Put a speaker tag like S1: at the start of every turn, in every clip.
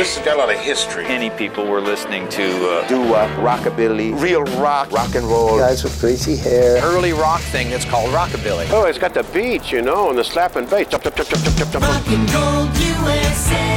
S1: This has got a lot of history.
S2: Many people were listening to uh,
S3: doo-wop, rockabilly,
S1: real rock,
S3: rock and roll.
S4: Guys with crazy hair.
S5: Early rock thing that's called rockabilly.
S6: Oh, it's got the beat, you know, and the slapping bass. Rock
S7: and roll USA.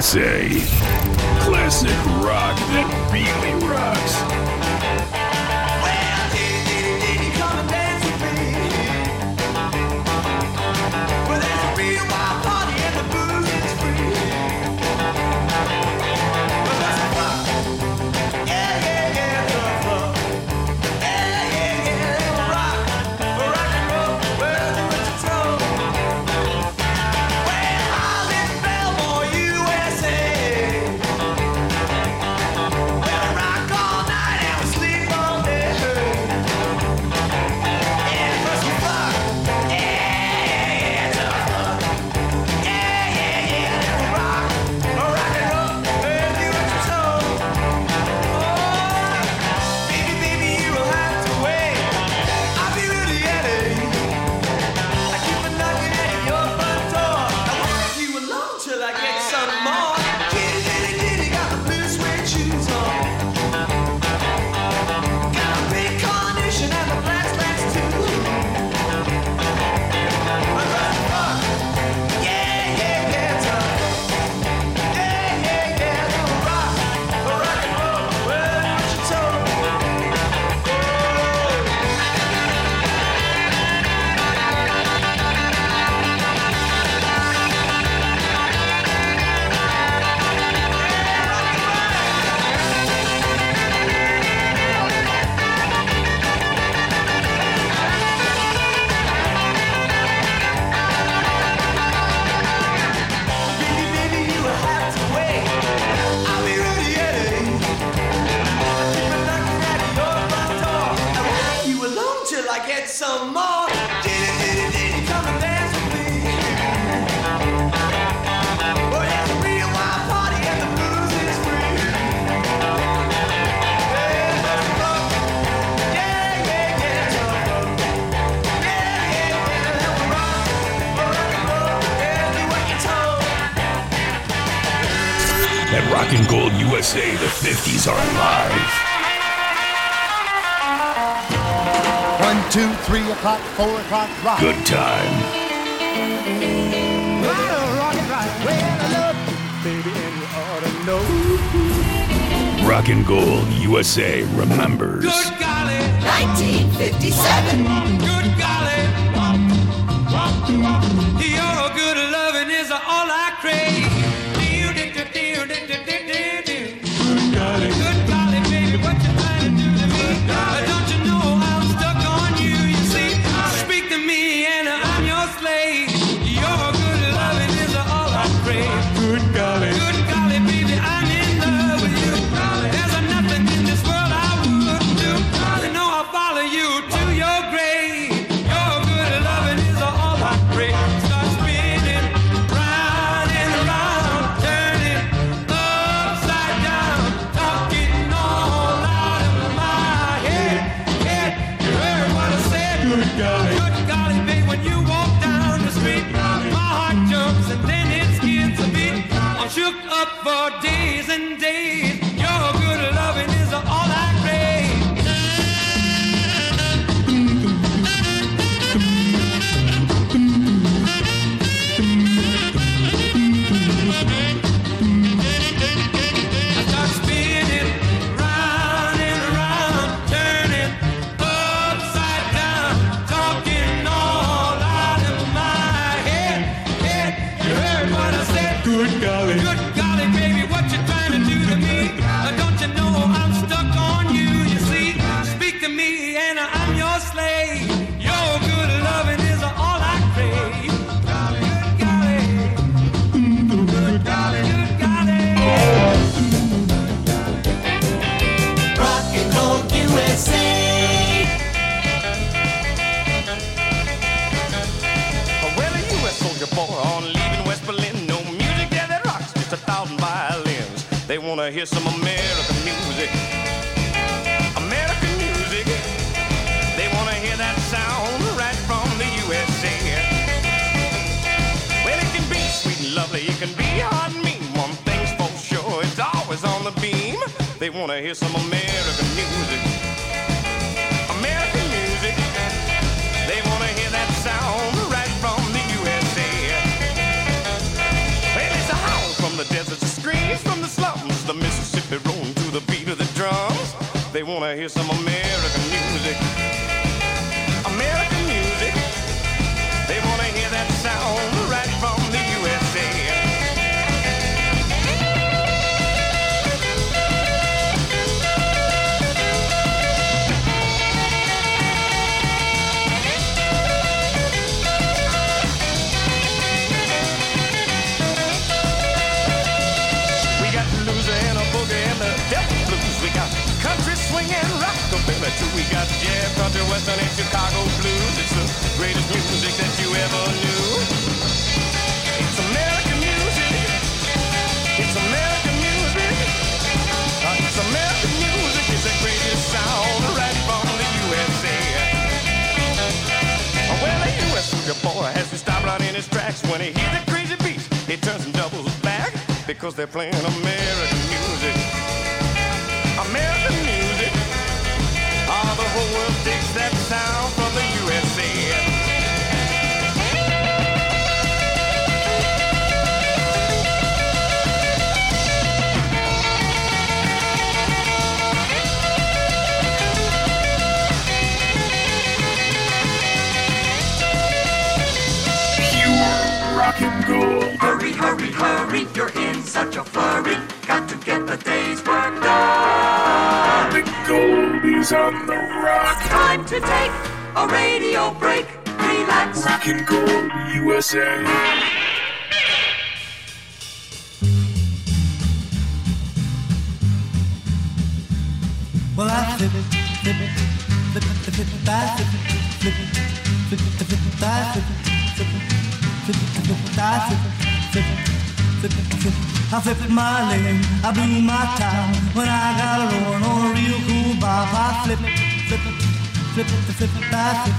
S8: USA.
S9: Good time. Rockin' Gold USA remembers.
S3: Good golly,
S7: 1957.
S4: They want to hear some American music. American music. They want to hear that sound right from the USA. Well, it can be sweet and lovely, it can be hard and mean. One thing's for sure, it's always on the beam. They want to hear some American music. American music. They want to hear that sound deserts, screams from the slums, the Mississippi rolling to the beat of the drums. They want to hear some American music. Too. We got jazz, country, western, and Chicago blues. It's the greatest music that you ever knew. It's American music. It's American music. Uh, it's American music. It's the greatest sound right from the USA. Well, a U.S. soldier boy has to stop in his tracks when he hears the crazy beat. He turns and doubles back because they're playing American music. Whole world takes that sound from the USA.
S9: On the.
S7: Time to take a radio break. Relax.
S9: Rockin' Gold USA.
S10: Well, I flip it, flip it, flip it, flip it, flip it, I flip it, flip it, flip it, flip it, I flip it, flip it, flip it, flip it, I flip it, flip it, flip it, flip it. I flip it my lane, I blew my time when I got a rolling on a real cool bop. I flip it, flip it, flip it, flip it,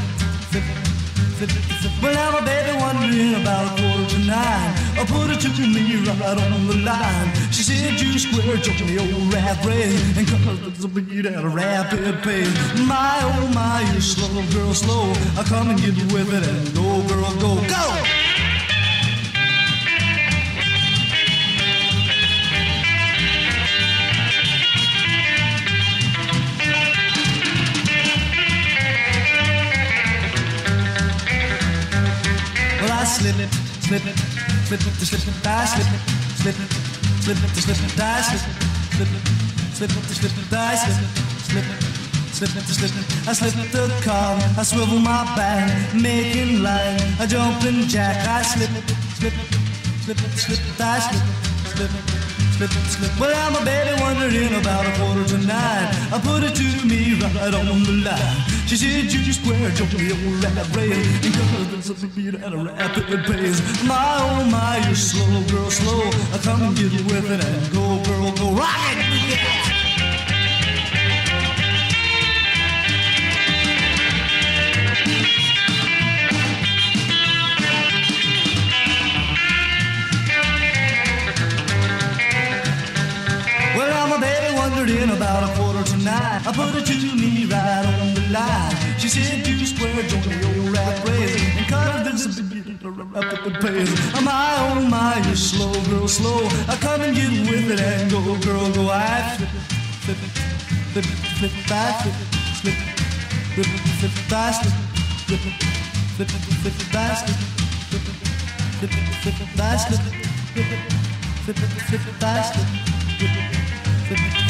S10: flip it, flip it. Flip it. Well, now my baby wondering about a quarter to nine. I put it to me right on the line. She said you square joke me old rat race and cause the beat at a rapid pace. My oh my, you slow girl slow. I come and get with it and go girl go go. Slip it, slip it, slip it, I slip it, slip it, slip it, slip it, I slip slip it, slip it, slip it. I slip the car, I swivel my back, making line, a jumping jack. I slip slip it, slip it, slip it, I slip slip. Well, I'm a baby wondering about a quarter to nine. I put it to me right on the line. She said, you square, jump me old rat race. And cause there's a beat at a rapid pace. My, oh my, you're slow, girl, slow. I come and get with it and go, girl, go. Rock it! Yeah. Wondering about a quarter to nine. I put it to me right on the line. She said, you square, join the old rap race. And cut this pace. My, oh my, you're slow, girl, slow. I come and get with it and go, girl, go. I flip flip flip flip flip flip flip flip flip flip flip flip it, flip it, flip it, it, flip it, flip it, flip it, I slip it, flip it.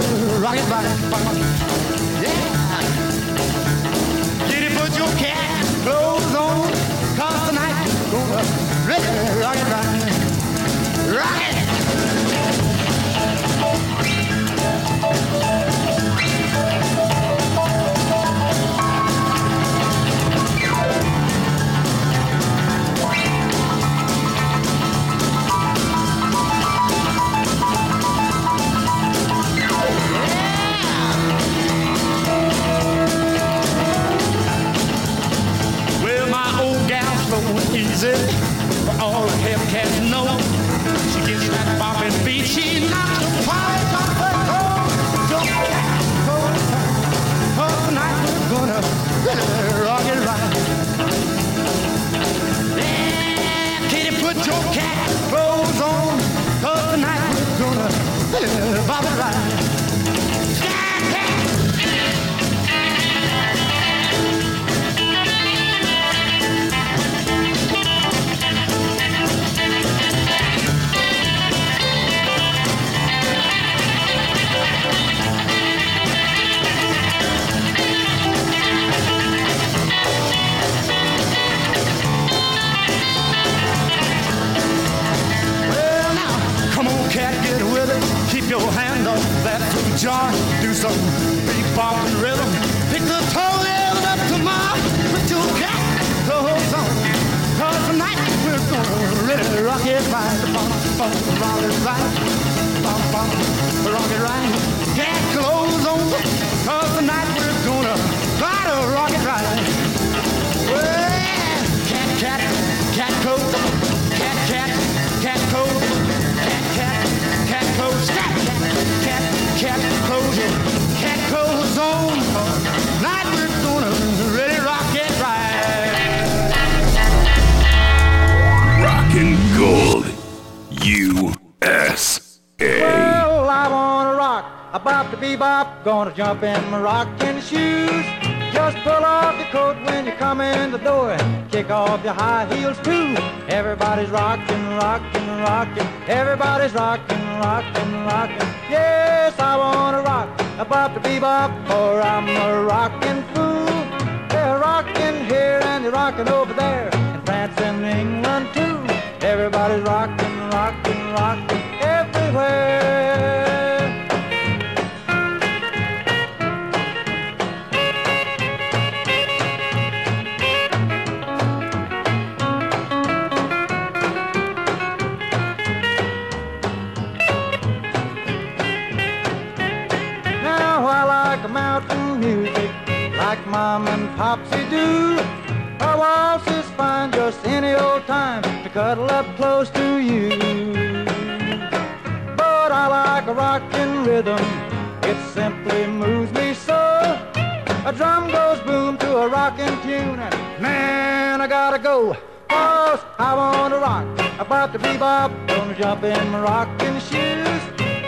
S11: Gonna rock it right. Yeah. It, put your cat clothes on. Cause tonight we're gonna rock it right. Rock it. Is some bebop and rhythm. Pick the toenails up to my your cat clothes on. Cause tonight we're gonna really rock it right. Bum, bum, rock it right. Bum, bum, rock it right.
S12: Bop to bebop, gonna jump in my rocking shoes. Just pull off your coat when you come in the door and kick off your high heels too. Everybody's rocking, rocking, rocking. Everybody's rocking, rocking, rocking. Yes, I wanna rock, a bop to bebop, or I'm a rocking fool. They're rocking here and they're rocking over there, in France and England too. Everybody's rocking, rocking, rocking everywhere. Mom and popsy do. A waltz is fine just any old time to cuddle up close to you. But I like a rockin' rhythm, it simply moves me so. A drum goes boom to a rockin' tune, and man, I gotta go. Cause I wanna rock, about to bebop, gonna jump in my rockin' shoes.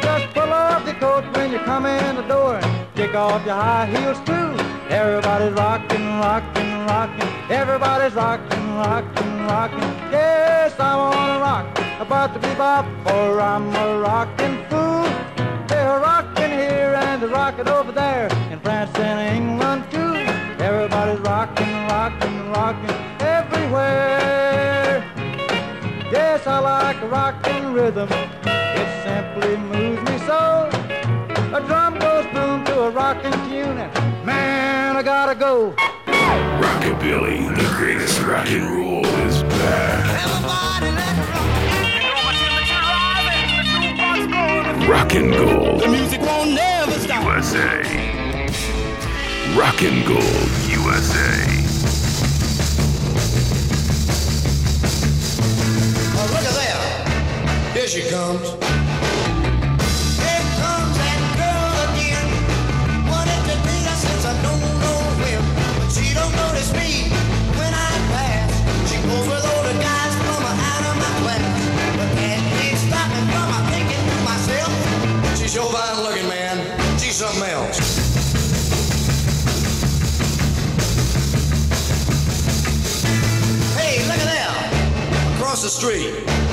S12: Just pull off your coat when you come in the door and kick off your high heels too. Everybody's rockin', rockin', rockin'. Everybody's rockin', rockin', rockin'. Yes, I wanna rock about the bebop, for I'm a rockin' fool. They're rockin' here and they're rockin' over there in France and England too. Everybody's rockin', rockin', rockin' everywhere. Yes, I like a rockin' rhythm. It simply moves me so. A drum goes boom to a rockin' tune, I gotta go.
S9: Rockabilly, the greatest rock and roll is back. Rockin' Gold.
S11: The music won't never stop.
S9: USA. Rockin' Gold USA.
S11: Oh, look at there. Here she comes. The street.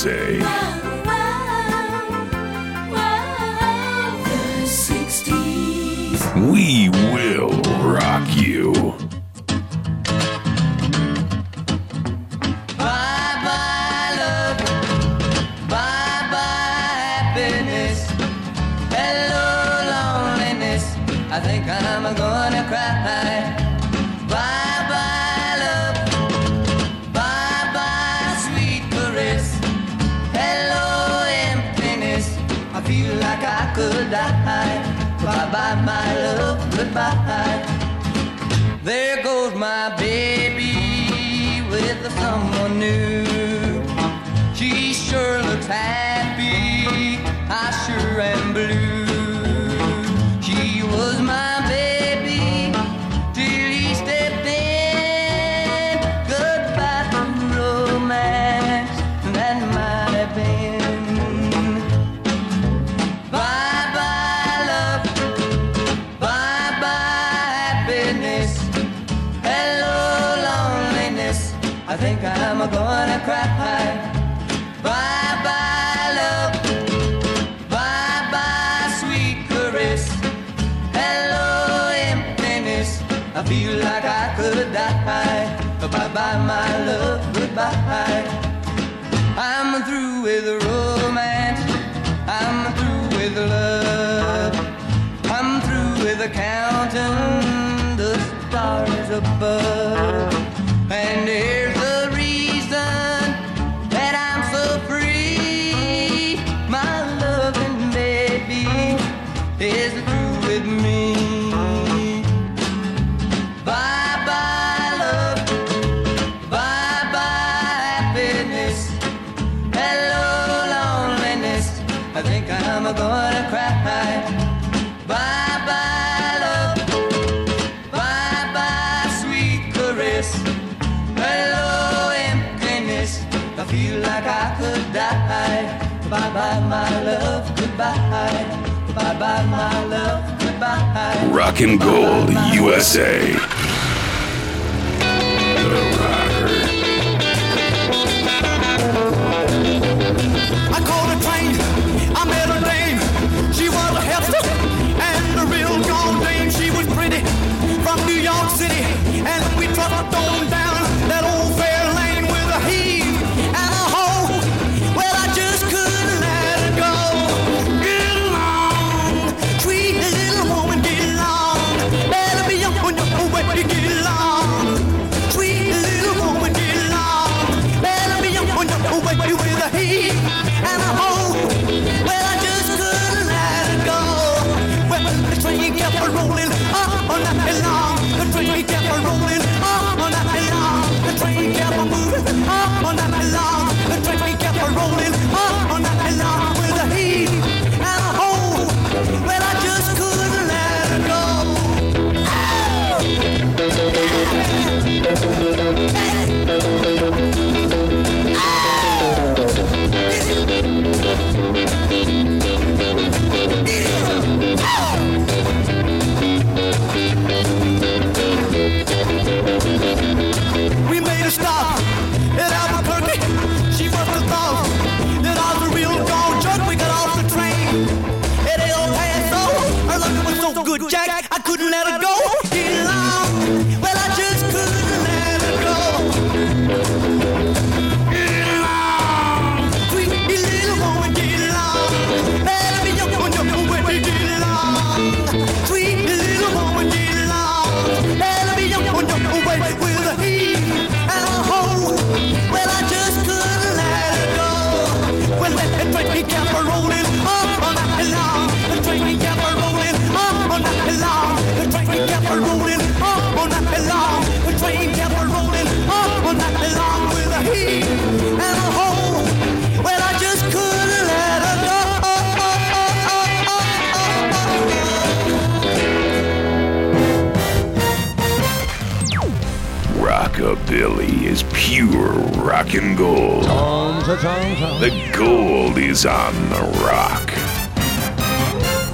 S13: say. goodbye. Bye bye, my love, goodbye. I'm through with romance. I'm through with love. I'm through with counting the stars above.
S14: Rockin' Gold USA.
S8: Rockin' gold. The gold is on the rock.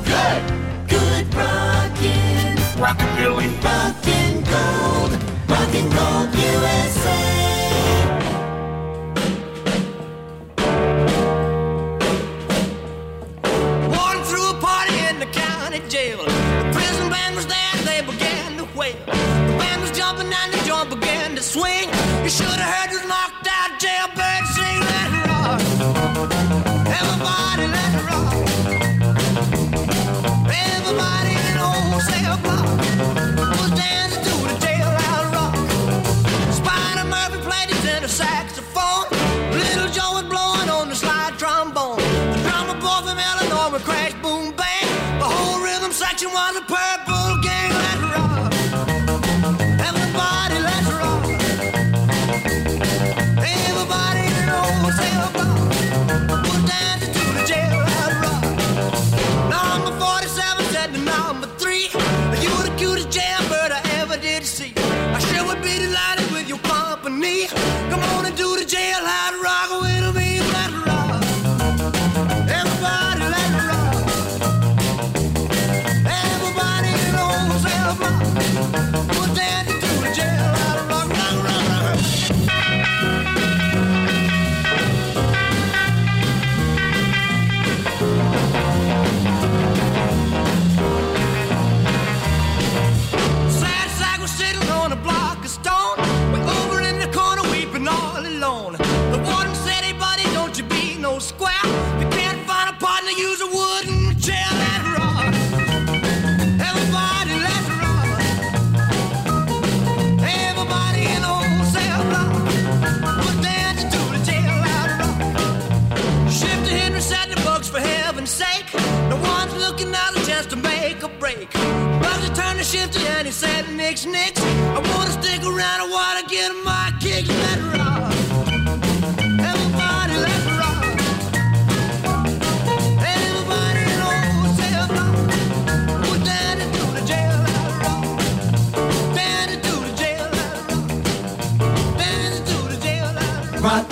S3: Good, good rockin',
S8: Rockabilly.
S3: rockin' gold, rockin' gold USA.
S13: Walking through a party in the county jail. The prison band was there, they began to wail. The band was jumping and the joint began to swing. You should have heard those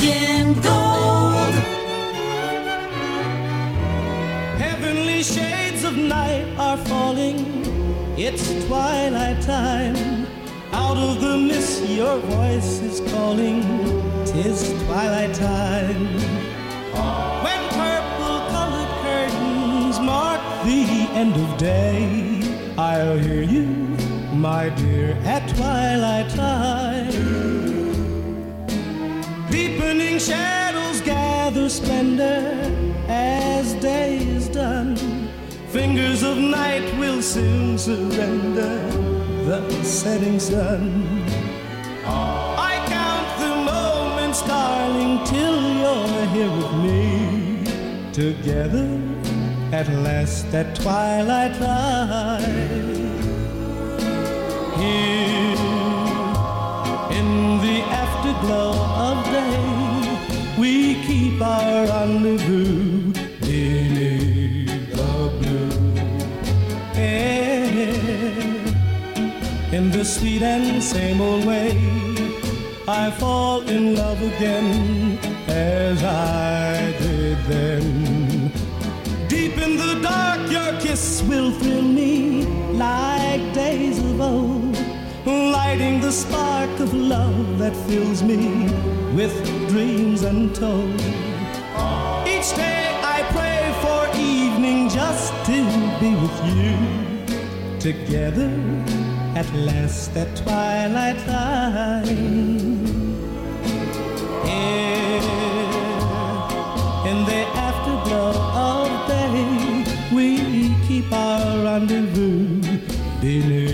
S3: Rockin' gold.
S10: Heavenly shades of night are falling. It's twilight time. Out of the mist, your voice is calling. Tis twilight time. When purple colored curtains mark the end of day, I'll hear you, my dear, at twilight time. Shadows gather splendor as day is done. Fingers of night will soon surrender the setting sun. I count the moments, darling, till you're here with me. Together at last at twilight time. Here in the afterglow of day, we keep our rendezvous beneath the blue air. In the sweet and same old way, I fall in love again as I did then. Deep in the dark, your kiss will thrill me like days of old, lighting the spark of love that fills me with dreams untold. Each day I pray for evening just to be with you, together at last at twilight time. In the afterglow of day, we keep our rendezvous beneath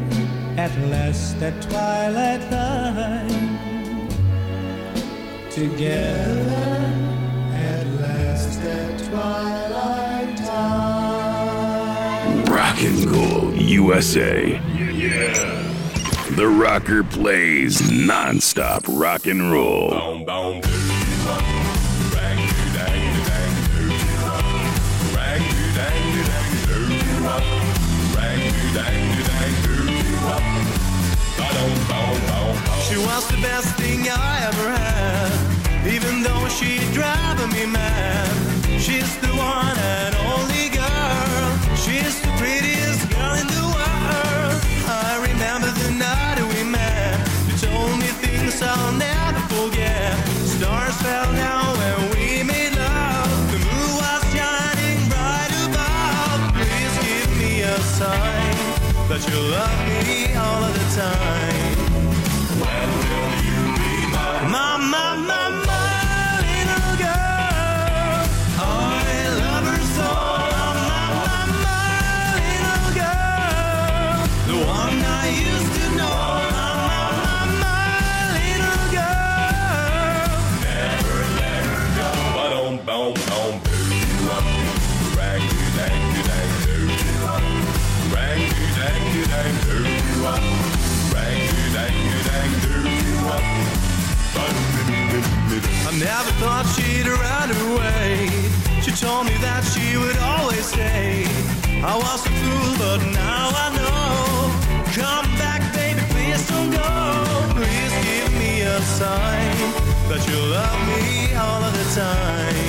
S10: at last at twilight time. Together at last at twilight time.
S9: Rockin' Gold USA. Yeah. The rocker plays non-stop rock and roll.
S4: Boom, boom, dang, dang, dang, dang, dang, dang, she was the best thing I ever had, even though she's driving me mad. She's the Never thought she'd run away. She told me that she would always stay. I was a fool but now I know. Come back baby please don't go. Please give me a sign That you love me all of the time.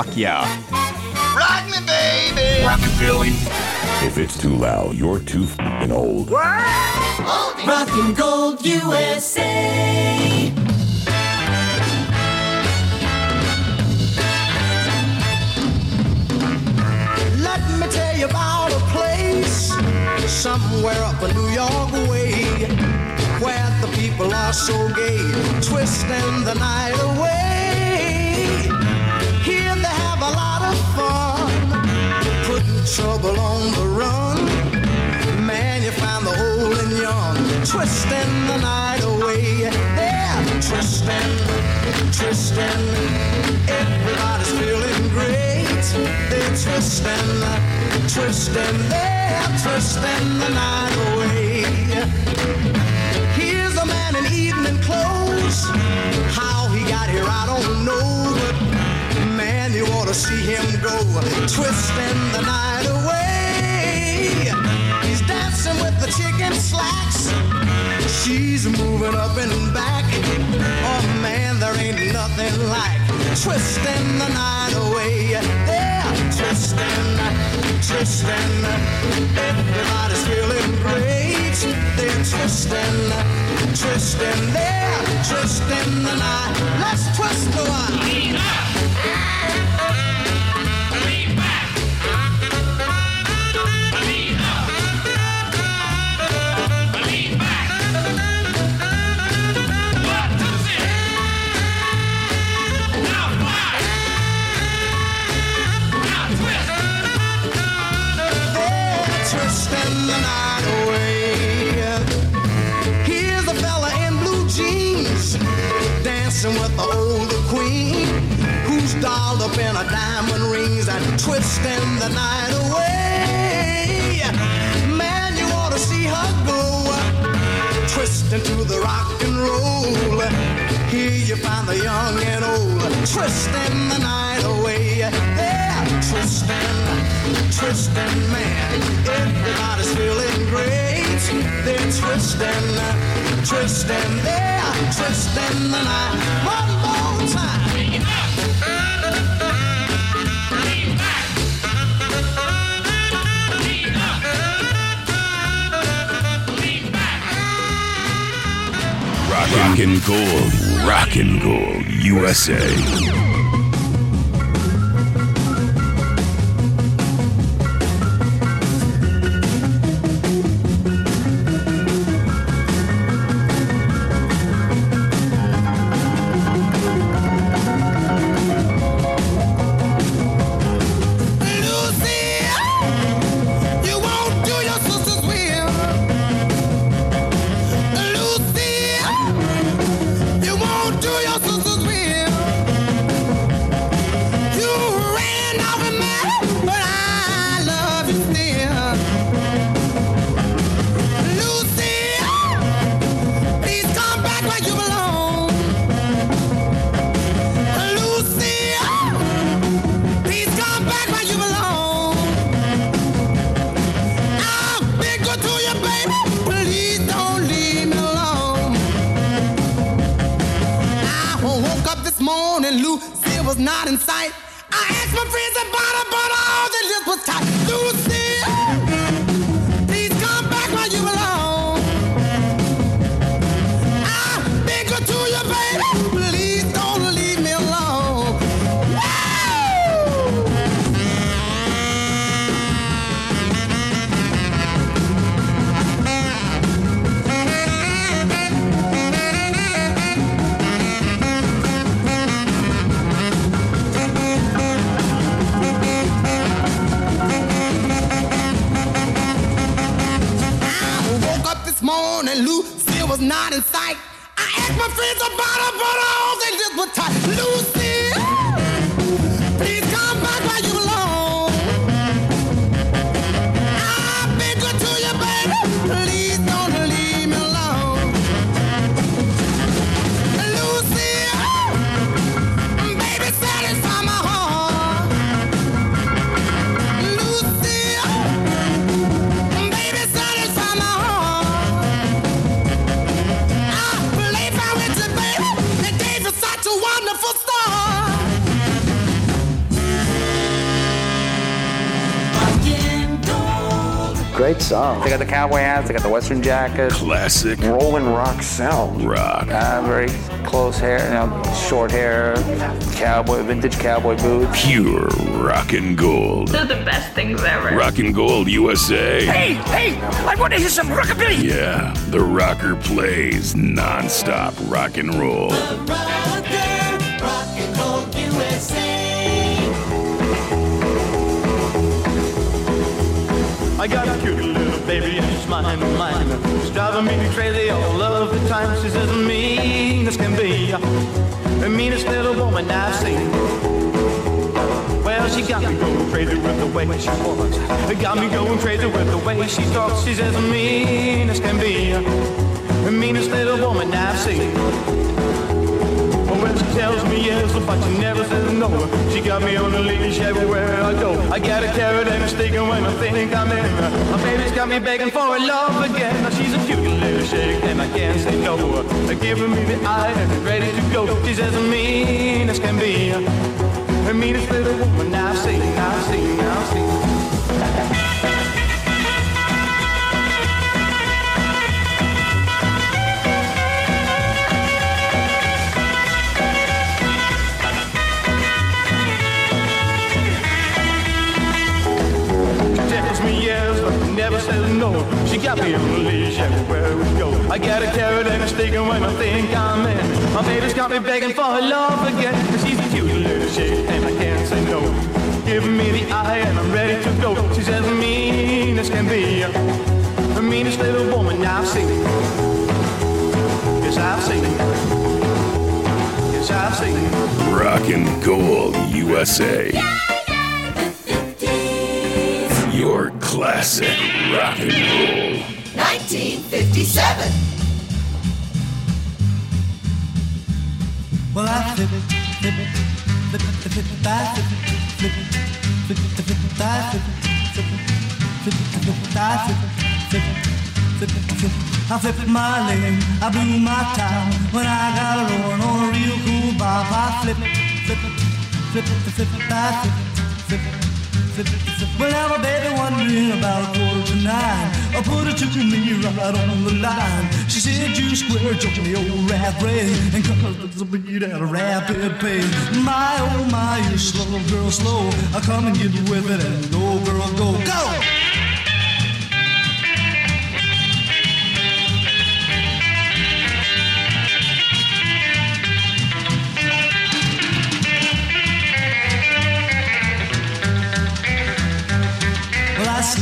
S15: Rock
S16: ya.
S17: Rock me, baby.
S8: Rockabilly. If it's too loud, you're too f***ing old.
S3: Rockin' Gold USA.
S18: Let me tell you about a place somewhere up a New York way where the people are so gay, twisting the night away. Trouble on the run. Man, you find the old and young, twisting the night away. They're twisting, twisting. Everybody's feeling great. They're twisting, twisting. They're twisting the night away. Here's a man in evening clothes. How he got here, I don't know. But man, you ought to see him go. Twisting the night away. He's dancing with the chicken slacks. She's moving up and back. Oh man, there ain't nothing like twisting the night away. They're twisting, twisting. Everybody's feeling great. They're twisting, twisting. They're twisting the night. Let's twist the one. The night away. Man, you ought to see her go twisting to the rock and roll. Here you find the young and old twisting the night away. They're twisting, twisting, man. Everybody's feeling great. They're twisting, twisting, they're twisting the night. One more time.
S8: Rockin' Gold. Rockin' Gold. USA.
S19: Song.
S5: They got the cowboy hats, they got the western jackets.
S9: Classic.
S19: Rolling rock sound.
S9: Rock.
S5: Uh, very close hair, you know, short hair, cowboy, vintage cowboy boots.
S9: Pure Rockin' Gold.
S20: They're the best things ever.
S9: Rock and gold USA.
S20: Hey, hey, I want to hear some rockabilly.
S9: Yeah, the rocker plays non-stop rock and roll.
S21: I got a cute little baby and she's mine, mine. She's driving me crazy all of the time. She's as mean as can be. The meanest little woman I've seen. Well, she got me going crazy with the way she walks. Got me going crazy with the way she talks. She's as mean as can be. The meanest little woman I've seen. She tells me yes, but she never says no. She got me on a leash everywhere I go. I got a carrot and a stick, and when I think I'm in, my baby's got me begging for a love again. Now she's a cute little shake, and I can't say no. They're giving me the eye ready to go. She's as mean as can be. The meanest little woman I've seen, I've seen, I've seen. She got me leash everywhere we go. I got a carrot and a stick, and when I think I'm in, my baby's got me begging for her love again. Cause she's a cute little shit, and I can't say no. Giving me the eye, and I'm ready to go. She's as mean as can be. The meanest little woman I've seen. Yes, I've seen. Yes, I've seen.
S9: Rockin' Gold USA. Your classic rock and roll.
S10: 1957. Well, I flip it, flip it, flip it, flip it, I flip it, flip it, flip it, flip it, I flip it, flip it, flip it, flip it, I flip it, flip it, flip it, flip it. I flip it my lane, I blew my time when I got a rolling on a real cool bop. I flip it, flip it, flip it, flip it, I flip it, flip it. Well, now my baby wondering about a quarter to nine. I put her to me right on the line. She said, you square jump me oh, old rat brain. And cause the beat at a rapid pace. My, oh my, you slow, girl, slow. I come and get with it and go, girl, go, go!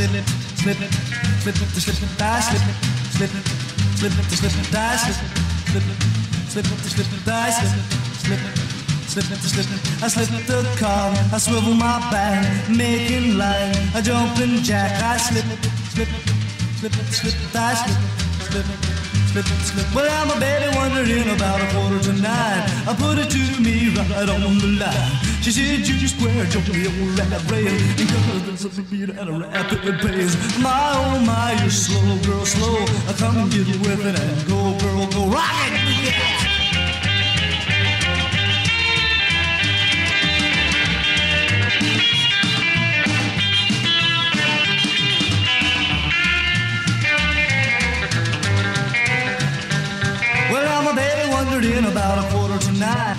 S10: It, slip it, slip it, to slip it, I slip it, slip it, slip it, to slip it. I slip the car, I swivel my back, making line, I jump and jack, I slip slip it, slip it, slip I slip slip. Well, I'm a baby wondering about a quarter to nine. I put it to me right on the line. She said, you square, jump me on that rail. And cause there's a beat at a rapid pace. My, oh my, you're slow, girl, slow. I come and get with it and go, girl, go. Rock it!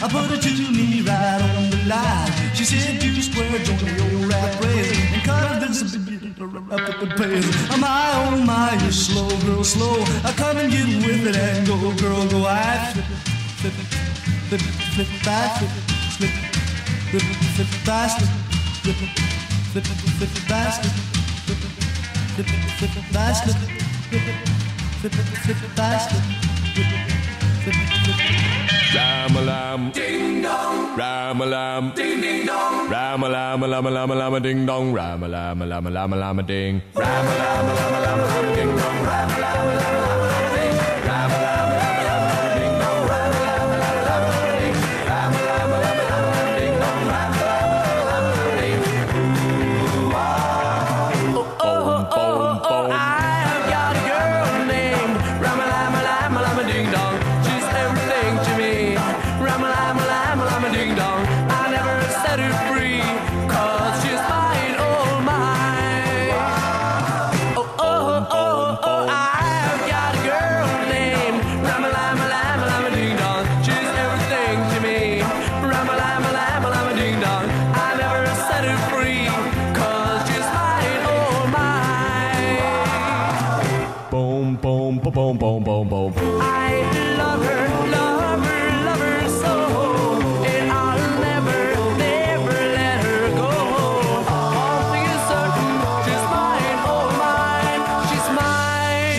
S10: I put it to me right on the line. She said, you square, join the old rap race. And cut this up the pace. My, oh my, you're slow, girl, slow. I come and get with it and go, girl, go. I flip flip flip flip I flip flip flip flip it, flip flip flip it, flip flip flip it, flip it, flip it, flip
S7: Ram-a-lam. Ding dong. Ram-a-lam. Ding ding dong. Ram-a-lam, lama lama lama ding dong. Ram-a-lam, lama lama lama ding. Ram-a-lam, lama lama lama ding dong. Ram-a-lam, lama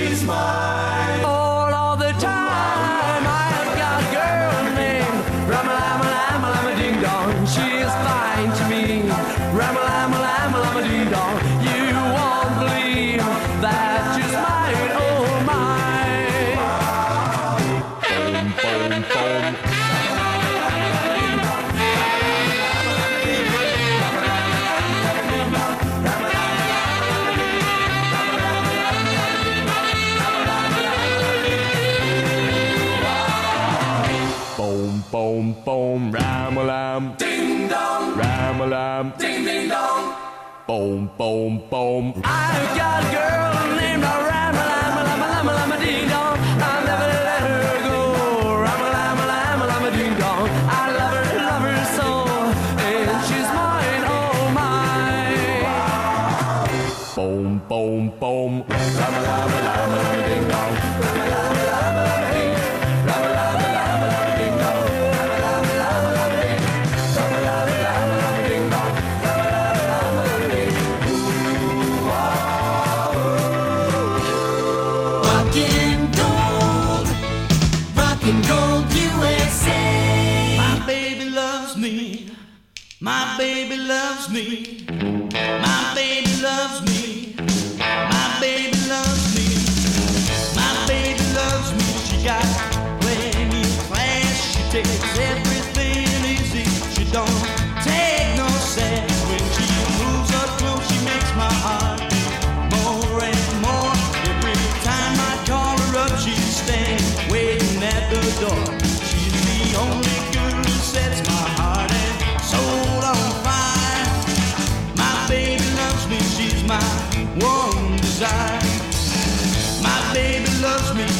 S7: she's mine.
S10: boom, boom.
S14: I got a girl.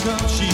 S14: she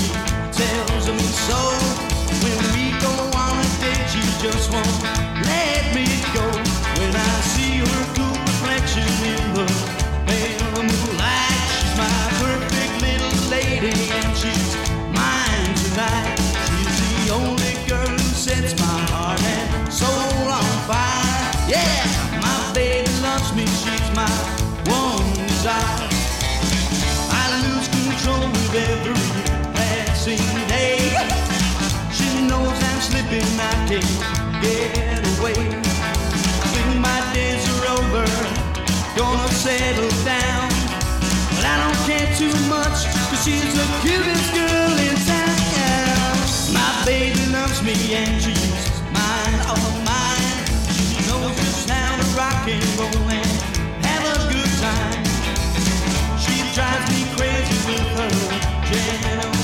S14: get away. Think my days are over, gonna settle down. But I don't care too she's girl in town. My baby loves me and mine, all mine. She knows the sound of rock and roll and have a good time. She drives me crazy with her.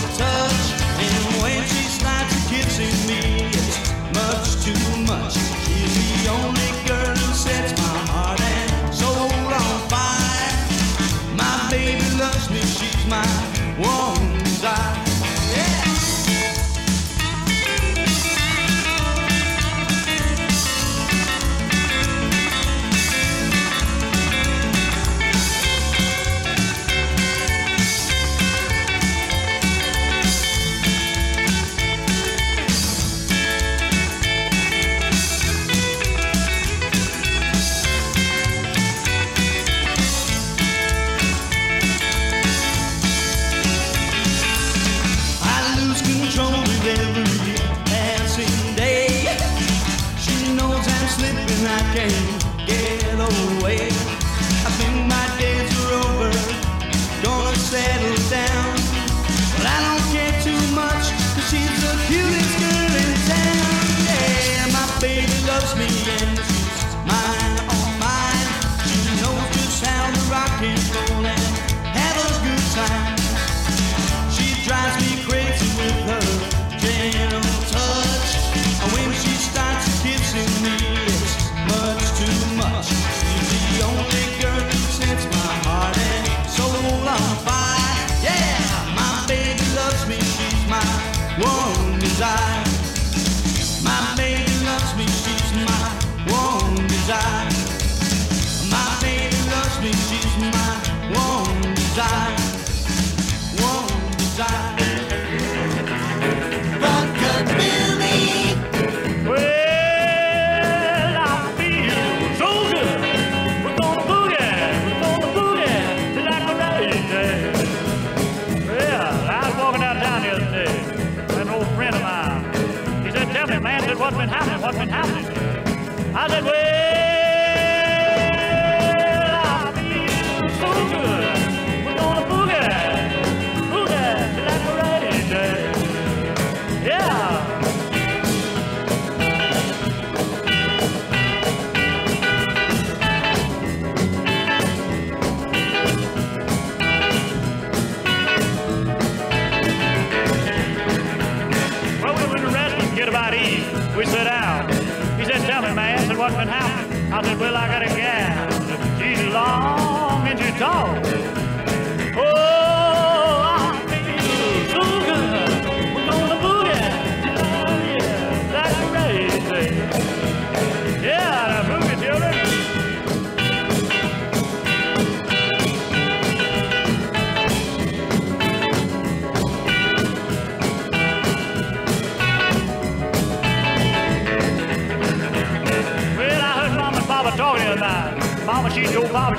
S3: what
S22: happened. I said, well, I got a gal. She's long and she's tall.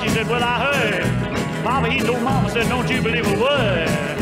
S22: She said, well, I heard. Mama, he told Mama, said, don't you believe a word.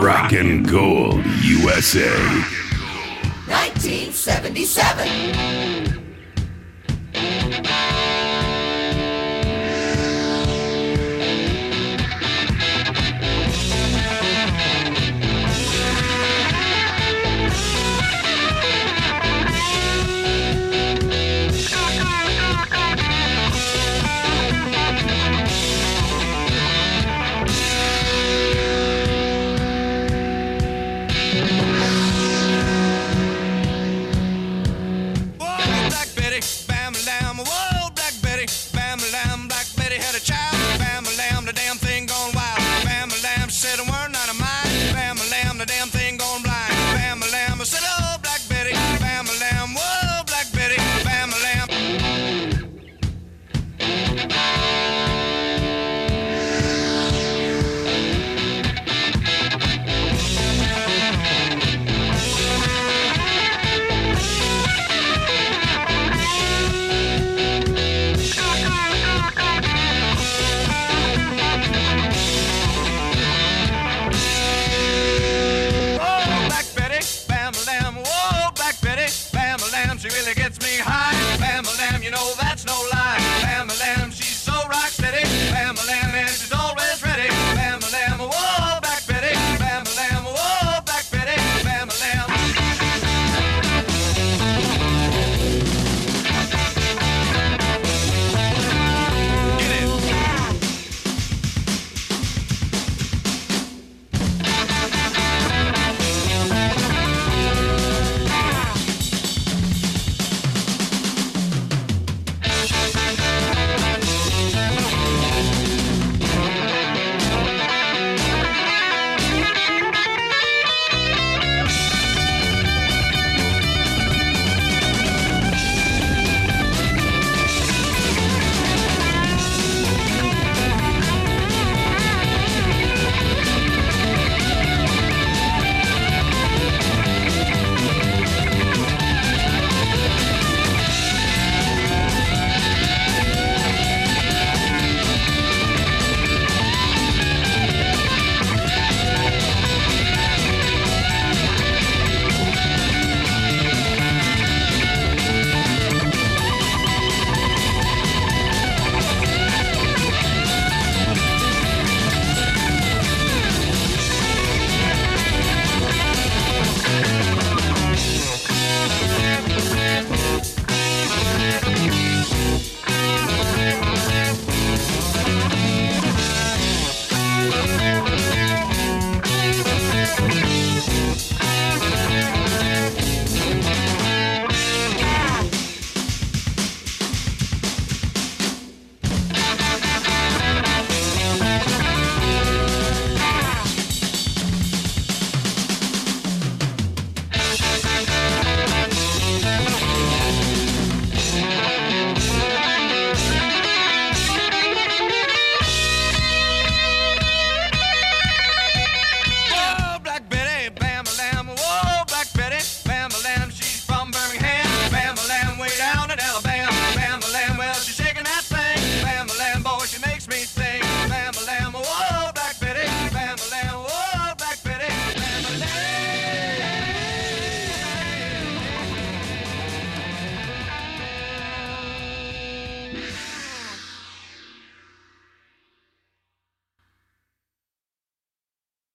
S9: Rockin' Gold USA.
S3: 1977.